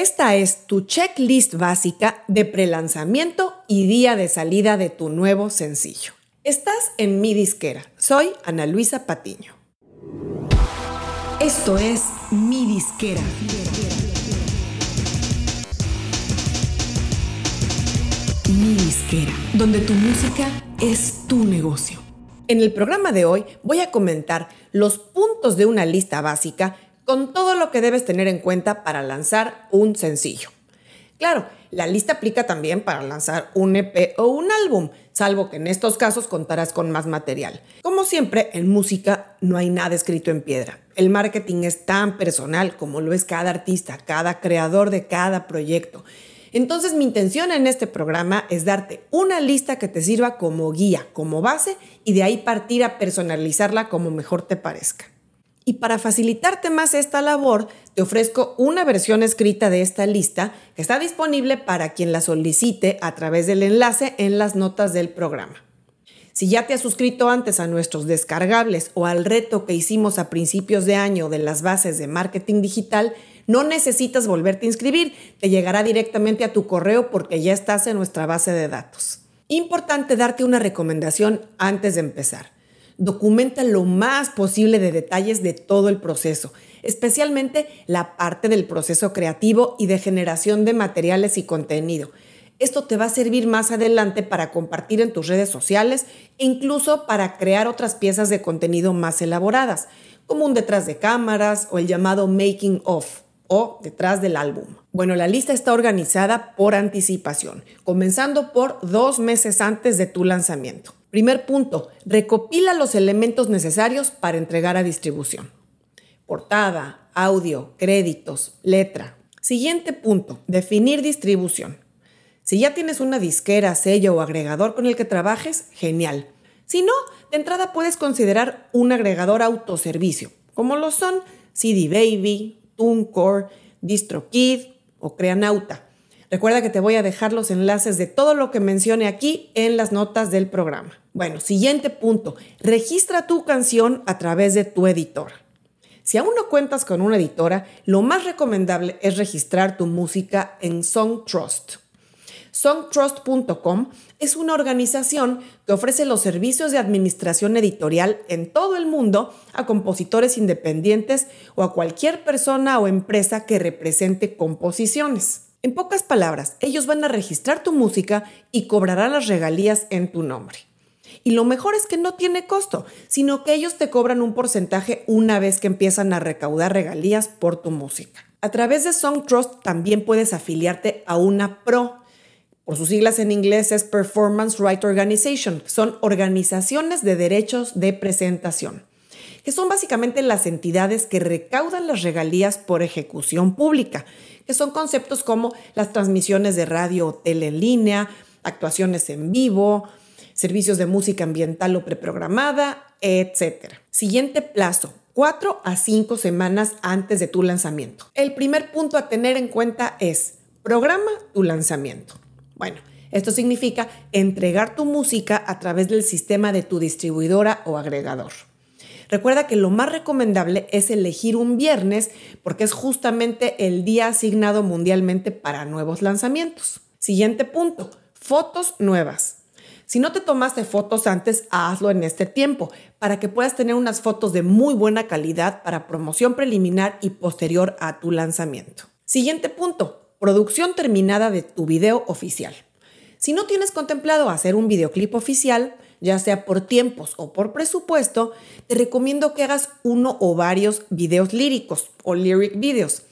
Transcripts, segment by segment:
Esta es tu checklist básica de prelanzamiento y día de salida de tu nuevo sencillo. Estás en mi disquera. Soy Ana Luisa Patiño. Esto es mi disquera. Mi disquera, donde tu música es tu negocio. En el programa de hoy voy a comentar los puntos de una lista básica con todo lo que debes tener en cuenta para lanzar un sencillo. Claro, la lista aplica también para lanzar un EP o un álbum, salvo que en estos casos contarás con más material. Como siempre, en música no hay nada escrito en piedra. El marketing es tan personal como lo es cada artista, cada creador de cada proyecto. Entonces mi intención en este programa es darte una lista que te sirva como guía, como base y de ahí partir a personalizarla como mejor te parezca. Y para facilitarte más esta labor, te ofrezco una versión escrita de esta lista que está disponible para quien la solicite a través del enlace en las notas del programa. Si ya te has suscrito antes a nuestros descargables o al reto que hicimos a principios de año de las bases de marketing digital, no necesitas volverte a inscribir, te llegará directamente a tu correo porque ya estás en nuestra base de datos. Importante darte una recomendación antes de empezar documenta lo más posible de detalles de todo el proceso, especialmente la parte del proceso creativo y de generación de materiales y contenido. Esto te va a servir más adelante para compartir en tus redes sociales e incluso para crear otras piezas de contenido más elaboradas, como un detrás de cámaras o el llamado making of o detrás del álbum. Bueno, la lista está organizada por anticipación, comenzando por dos meses antes de tu lanzamiento. Primer punto, recopila los elementos necesarios para entregar a distribución. Portada, audio, créditos, letra. Siguiente punto, definir distribución. Si ya tienes una disquera, sello o agregador con el que trabajes, genial. Si no, de entrada puedes considerar un agregador autoservicio, como lo son CD Baby, TuneCore, DistroKid o Creanauta. Recuerda que te voy a dejar los enlaces de todo lo que mencione aquí en las notas del programa. Bueno, siguiente punto. Registra tu canción a través de tu editor. Si aún no cuentas con una editora, lo más recomendable es registrar tu música en Songtrust. Songtrust.com es una organización que ofrece los servicios de administración editorial en todo el mundo a compositores independientes o a cualquier persona o empresa que represente composiciones. En pocas palabras, ellos van a registrar tu música y cobrarán las regalías en tu nombre. Y lo mejor es que no tiene costo, sino que ellos te cobran un porcentaje una vez que empiezan a recaudar regalías por tu música. A través de Songtrust también puedes afiliarte a una PRO. Por sus siglas en inglés es Performance Right Organization. Son organizaciones de derechos de presentación, que son básicamente las entidades que recaudan las regalías por ejecución pública que son conceptos como las transmisiones de radio o tele en línea, actuaciones en vivo, servicios de música ambiental o preprogramada, etc. Siguiente plazo, 4 a 5 semanas antes de tu lanzamiento. El primer punto a tener en cuenta es programa tu lanzamiento. Bueno, esto significa entregar tu música a través del sistema de tu distribuidora o agregador. Recuerda que lo más recomendable es elegir un viernes porque es justamente el día asignado mundialmente para nuevos lanzamientos. Siguiente punto, fotos nuevas. Si no te tomaste fotos antes, hazlo en este tiempo para que puedas tener unas fotos de muy buena calidad para promoción preliminar y posterior a tu lanzamiento. Siguiente punto, producción terminada de tu video oficial. Si no tienes contemplado hacer un videoclip oficial, ya sea por tiempos o por presupuesto, te recomiendo que hagas uno o varios videos líricos o lyric videos.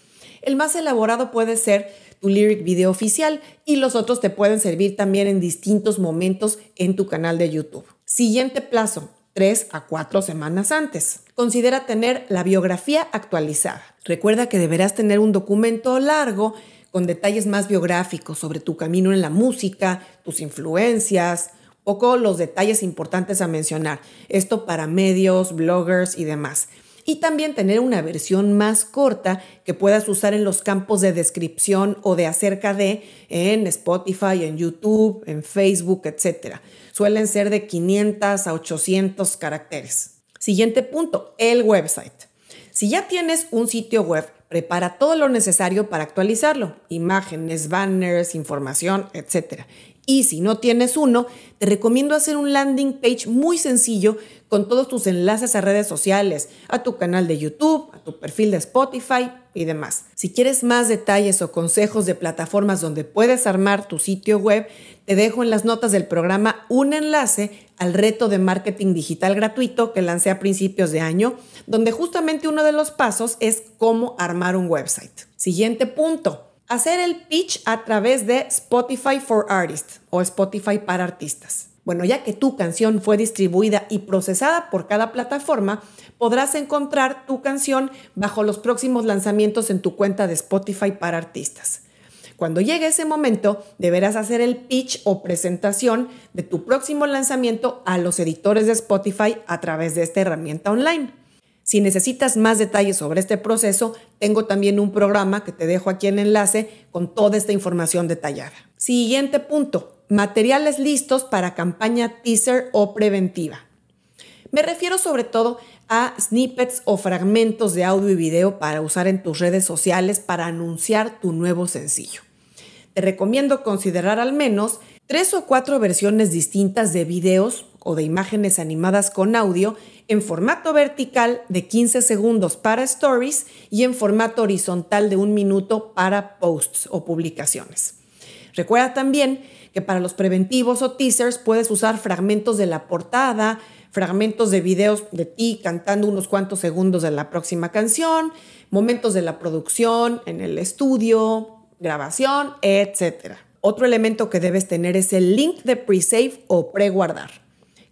El más elaborado puede ser tu lyric video oficial y los otros te pueden servir también en distintos momentos en tu canal de YouTube. Siguiente plazo, 3 a 4 semanas antes. Considera tener la biografía actualizada. Recuerda que deberás tener un documento largo con detalles más biográficos sobre tu camino en la música, tus influencias, poco los detalles importantes a mencionar. Esto para medios, bloggers y demás. Y también tener una versión más corta que puedas usar en los campos de descripción o de acerca de en Spotify, en YouTube, en Facebook, etc. Suelen ser de 500 a 800 caracteres. Siguiente punto, el website. Si ya tienes un sitio web, prepara todo lo necesario para actualizarlo, imágenes, banners, información, etc. Y si no tienes uno, te recomiendo hacer un landing page muy sencillo con todos tus enlaces a redes sociales, a tu canal de YouTube, a tu perfil de Spotify y demás. Si quieres más detalles o consejos de plataformas donde puedes armar tu sitio web, te dejo en las notas del programa un enlace al reto de marketing digital gratuito que lancé a principios de año, donde justamente uno de los pasos es cómo armar un website. Siguiente punto hacer el pitch a través de Spotify for Artists o Spotify para artistas. Bueno, ya que tu canción fue distribuida y procesada por cada plataforma, podrás encontrar tu canción bajo los próximos lanzamientos en tu cuenta de Spotify para artistas. Cuando llegue ese momento, deberás hacer el pitch o presentación de tu próximo lanzamiento a los editores de Spotify a través de esta herramienta online. Si necesitas más detalles sobre este proceso, tengo también un programa que te dejo aquí en enlace con toda esta información detallada. Siguiente punto, materiales listos para campaña teaser o preventiva. Me refiero sobre todo a snippets o fragmentos de audio y video para usar en tus redes sociales para anunciar tu nuevo sencillo. Te recomiendo considerar al menos tres o cuatro versiones distintas de videos o de imágenes animadas con audio en formato vertical de 15 segundos para stories y en formato horizontal de un minuto para posts o publicaciones. Recuerda también que para los preventivos o teasers puedes usar fragmentos de la portada, fragmentos de videos de ti cantando unos cuantos segundos de la próxima canción, momentos de la producción en el estudio, grabación, etc. Otro elemento que debes tener es el link de pre-save o preguardar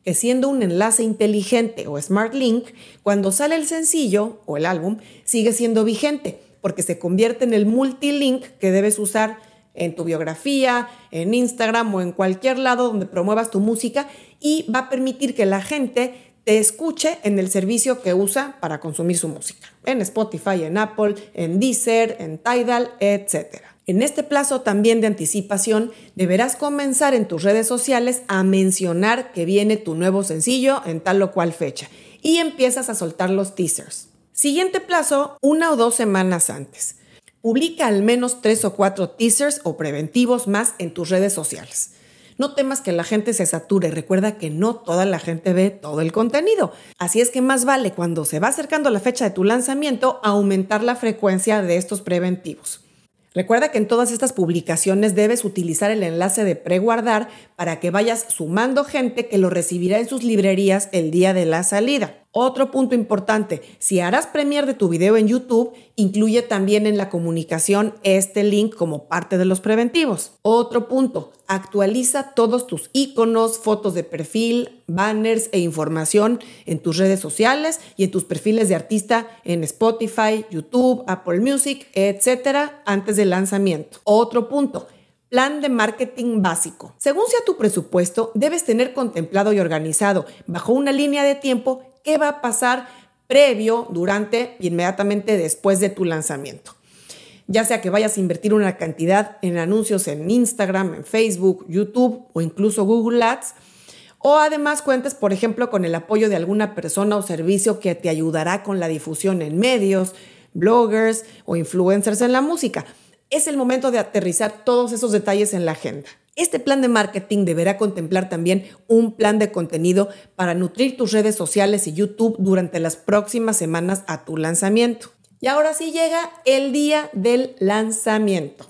que siendo un enlace inteligente o smart link, cuando sale el sencillo o el álbum, sigue siendo vigente, porque se convierte en el multilink que debes usar en tu biografía, en Instagram o en cualquier lado donde promuevas tu música y va a permitir que la gente te escuche en el servicio que usa para consumir su música, en Spotify, en Apple, en Deezer, en Tidal, etcétera. En este plazo también de anticipación, deberás comenzar en tus redes sociales a mencionar que viene tu nuevo sencillo en tal o cual fecha y empiezas a soltar los teasers. Siguiente plazo, una o dos semanas antes. Publica al menos tres o cuatro teasers o preventivos más en tus redes sociales. No temas que la gente se sature, recuerda que no toda la gente ve todo el contenido. Así es que más vale cuando se va acercando la fecha de tu lanzamiento aumentar la frecuencia de estos preventivos. Recuerda que en todas estas publicaciones debes utilizar el enlace de preguardar para que vayas sumando gente que lo recibirá en sus librerías el día de la salida. Otro punto importante, si harás premier de tu video en YouTube, incluye también en la comunicación este link como parte de los preventivos. Otro punto, actualiza todos tus iconos, fotos de perfil, banners e información en tus redes sociales y en tus perfiles de artista en Spotify, YouTube, Apple Music, etcétera, antes del lanzamiento. Otro punto, Plan de marketing básico. Según sea tu presupuesto, debes tener contemplado y organizado bajo una línea de tiempo qué va a pasar previo, durante y inmediatamente después de tu lanzamiento. Ya sea que vayas a invertir una cantidad en anuncios en Instagram, en Facebook, YouTube o incluso Google Ads, o además cuentes, por ejemplo, con el apoyo de alguna persona o servicio que te ayudará con la difusión en medios, bloggers o influencers en la música. Es el momento de aterrizar todos esos detalles en la agenda. Este plan de marketing deberá contemplar también un plan de contenido para nutrir tus redes sociales y YouTube durante las próximas semanas a tu lanzamiento. Y ahora sí llega el día del lanzamiento.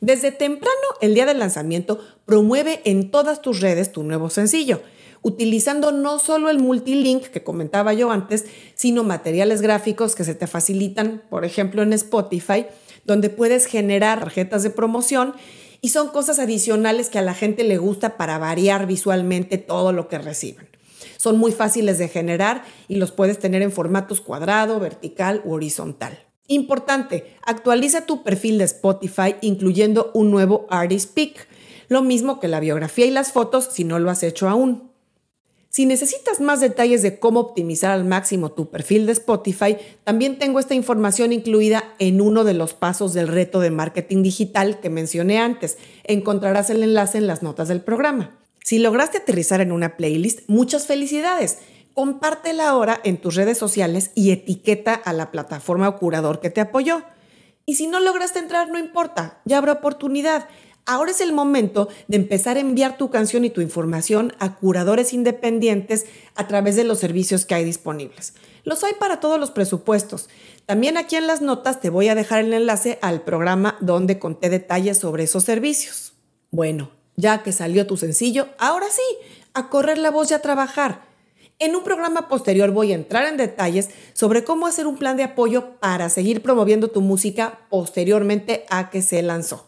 Desde temprano, el día del lanzamiento, promueve en todas tus redes tu nuevo sencillo, utilizando no solo el multilink que comentaba yo antes, sino materiales gráficos que se te facilitan, por ejemplo, en Spotify, donde puedes generar tarjetas de promoción y son cosas adicionales que a la gente le gusta para variar visualmente todo lo que reciben. Son muy fáciles de generar y los puedes tener en formatos cuadrado, vertical u horizontal. Importante, actualiza tu perfil de Spotify incluyendo un nuevo Artist Pick, lo mismo que la biografía y las fotos si no lo has hecho aún. Si necesitas más detalles de cómo optimizar al máximo tu perfil de Spotify, también tengo esta información incluida en uno de los pasos del reto de marketing digital que mencioné antes. Encontrarás el enlace en las notas del programa. Si lograste aterrizar en una playlist, muchas felicidades. compártela ahora en tus redes sociales y etiqueta a la plataforma o curador que te apoyó. Y si no lograste entrar, no importa, ya habrá oportunidad. Ahora es el momento de empezar a enviar tu canción y tu información a curadores independientes a través de los servicios que hay disponibles. Los hay para todos los presupuestos. También aquí en las notas te voy a dejar el enlace al programa donde conté detalles sobre esos servicios. Bueno, ya que salió tu sencillo, ahora sí, a correr la voz y a trabajar. En un programa posterior voy a entrar en detalles sobre cómo hacer un plan de apoyo para seguir promoviendo tu música posteriormente a que se lanzó.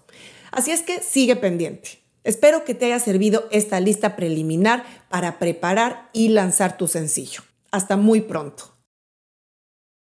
Así es que sigue pendiente. Espero que te haya servido esta lista preliminar para preparar y lanzar tu sencillo. Hasta muy pronto.